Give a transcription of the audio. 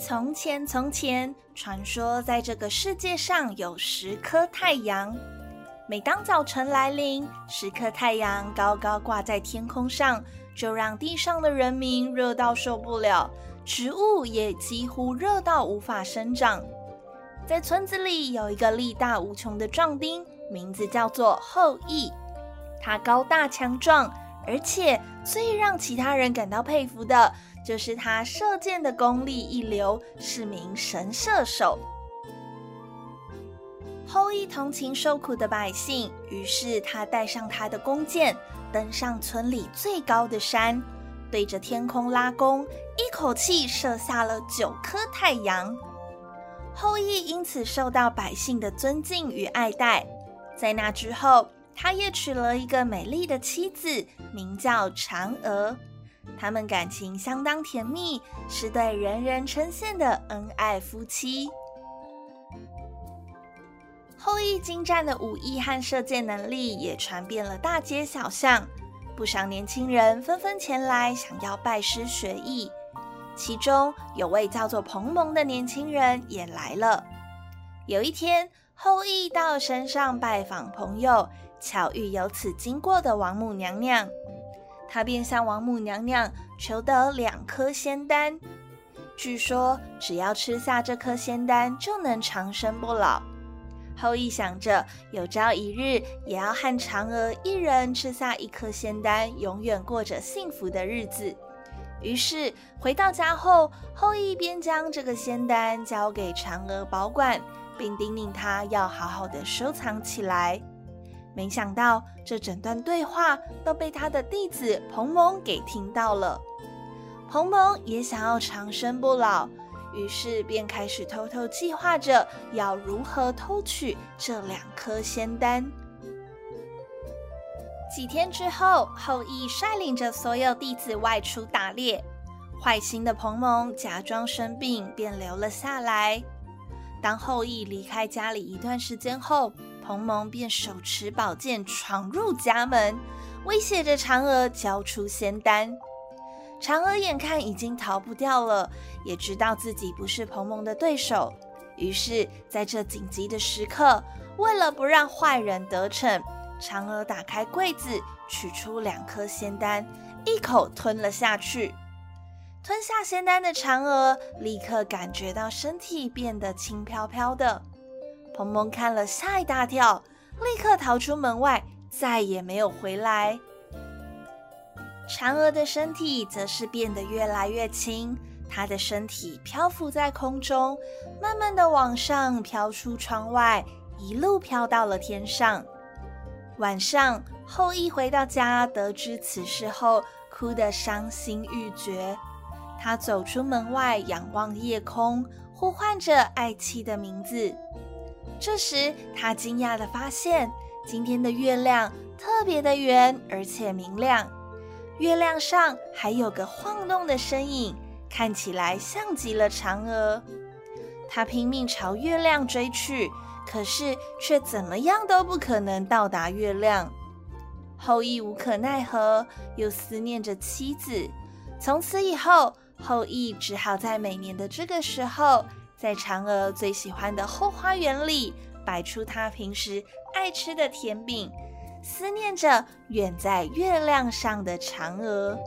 从前，从前，传说在这个世界上有十颗太阳。每当早晨来临，十颗太阳高高挂在天空上，就让地上的人民热到受不了，植物也几乎热到无法生长。在村子里有一个力大无穷的壮丁，名字叫做后羿。他高大强壮，而且最让其他人感到佩服的。就是他射箭的功力一流，是名神射手。后羿同情受苦的百姓，于是他带上他的弓箭，登上村里最高的山，对着天空拉弓，一口气射下了九颗太阳。后羿因此受到百姓的尊敬与爱戴。在那之后，他也娶了一个美丽的妻子，名叫嫦娥。他们感情相当甜蜜，是对人人称羡的恩爱夫妻。后羿精湛的武艺和射箭能力也传遍了大街小巷，不少年轻人纷纷前来想要拜师学艺。其中有位叫做彭蒙的年轻人也来了。有一天，后羿到山上拜访朋友，巧遇由此经过的王母娘娘。她便向王母娘娘求得两颗仙丹，据说只要吃下这颗仙丹就能长生不老。后羿想着有朝一日也要和嫦娥一人吃下一颗仙丹，永远过着幸福的日子。于是回到家后，后羿便将这个仙丹交给嫦娥保管，并叮咛她要好好的收藏起来。没想到，这整段对话都被他的弟子彭蒙给听到了。彭蒙也想要长生不老，于是便开始偷偷计划着要如何偷取这两颗仙丹。几天之后，后羿率领着所有弟子外出打猎，坏心的彭蒙假装生病，便留了下来。当后羿离开家里一段时间后，彭蒙便手持宝剑闯入家门，威胁着嫦娥交出仙丹。嫦娥眼看已经逃不掉了，也知道自己不是彭蒙的对手，于是在这紧急的时刻，为了不让坏人得逞，嫦娥打开柜子，取出两颗仙丹，一口吞了下去。吞下仙丹的嫦娥立刻感觉到身体变得轻飘飘的。鹏鹏看了吓一大跳，立刻逃出门外，再也没有回来。嫦娥的身体则是变得越来越轻，她的身体漂浮在空中，慢慢的往上飘出窗外，一路飘到了天上。晚上，后羿回到家，得知此事后，哭得伤心欲绝。他走出门外，仰望夜空，呼唤着爱妻的名字。这时，他惊讶地发现，今天的月亮特别的圆，而且明亮。月亮上还有个晃动的身影，看起来像极了嫦娥。他拼命朝月亮追去，可是却怎么样都不可能到达月亮。后羿无可奈何，又思念着妻子。从此以后，后羿只好在每年的这个时候。在嫦娥最喜欢的后花园里，摆出她平时爱吃的甜饼，思念着远在月亮上的嫦娥。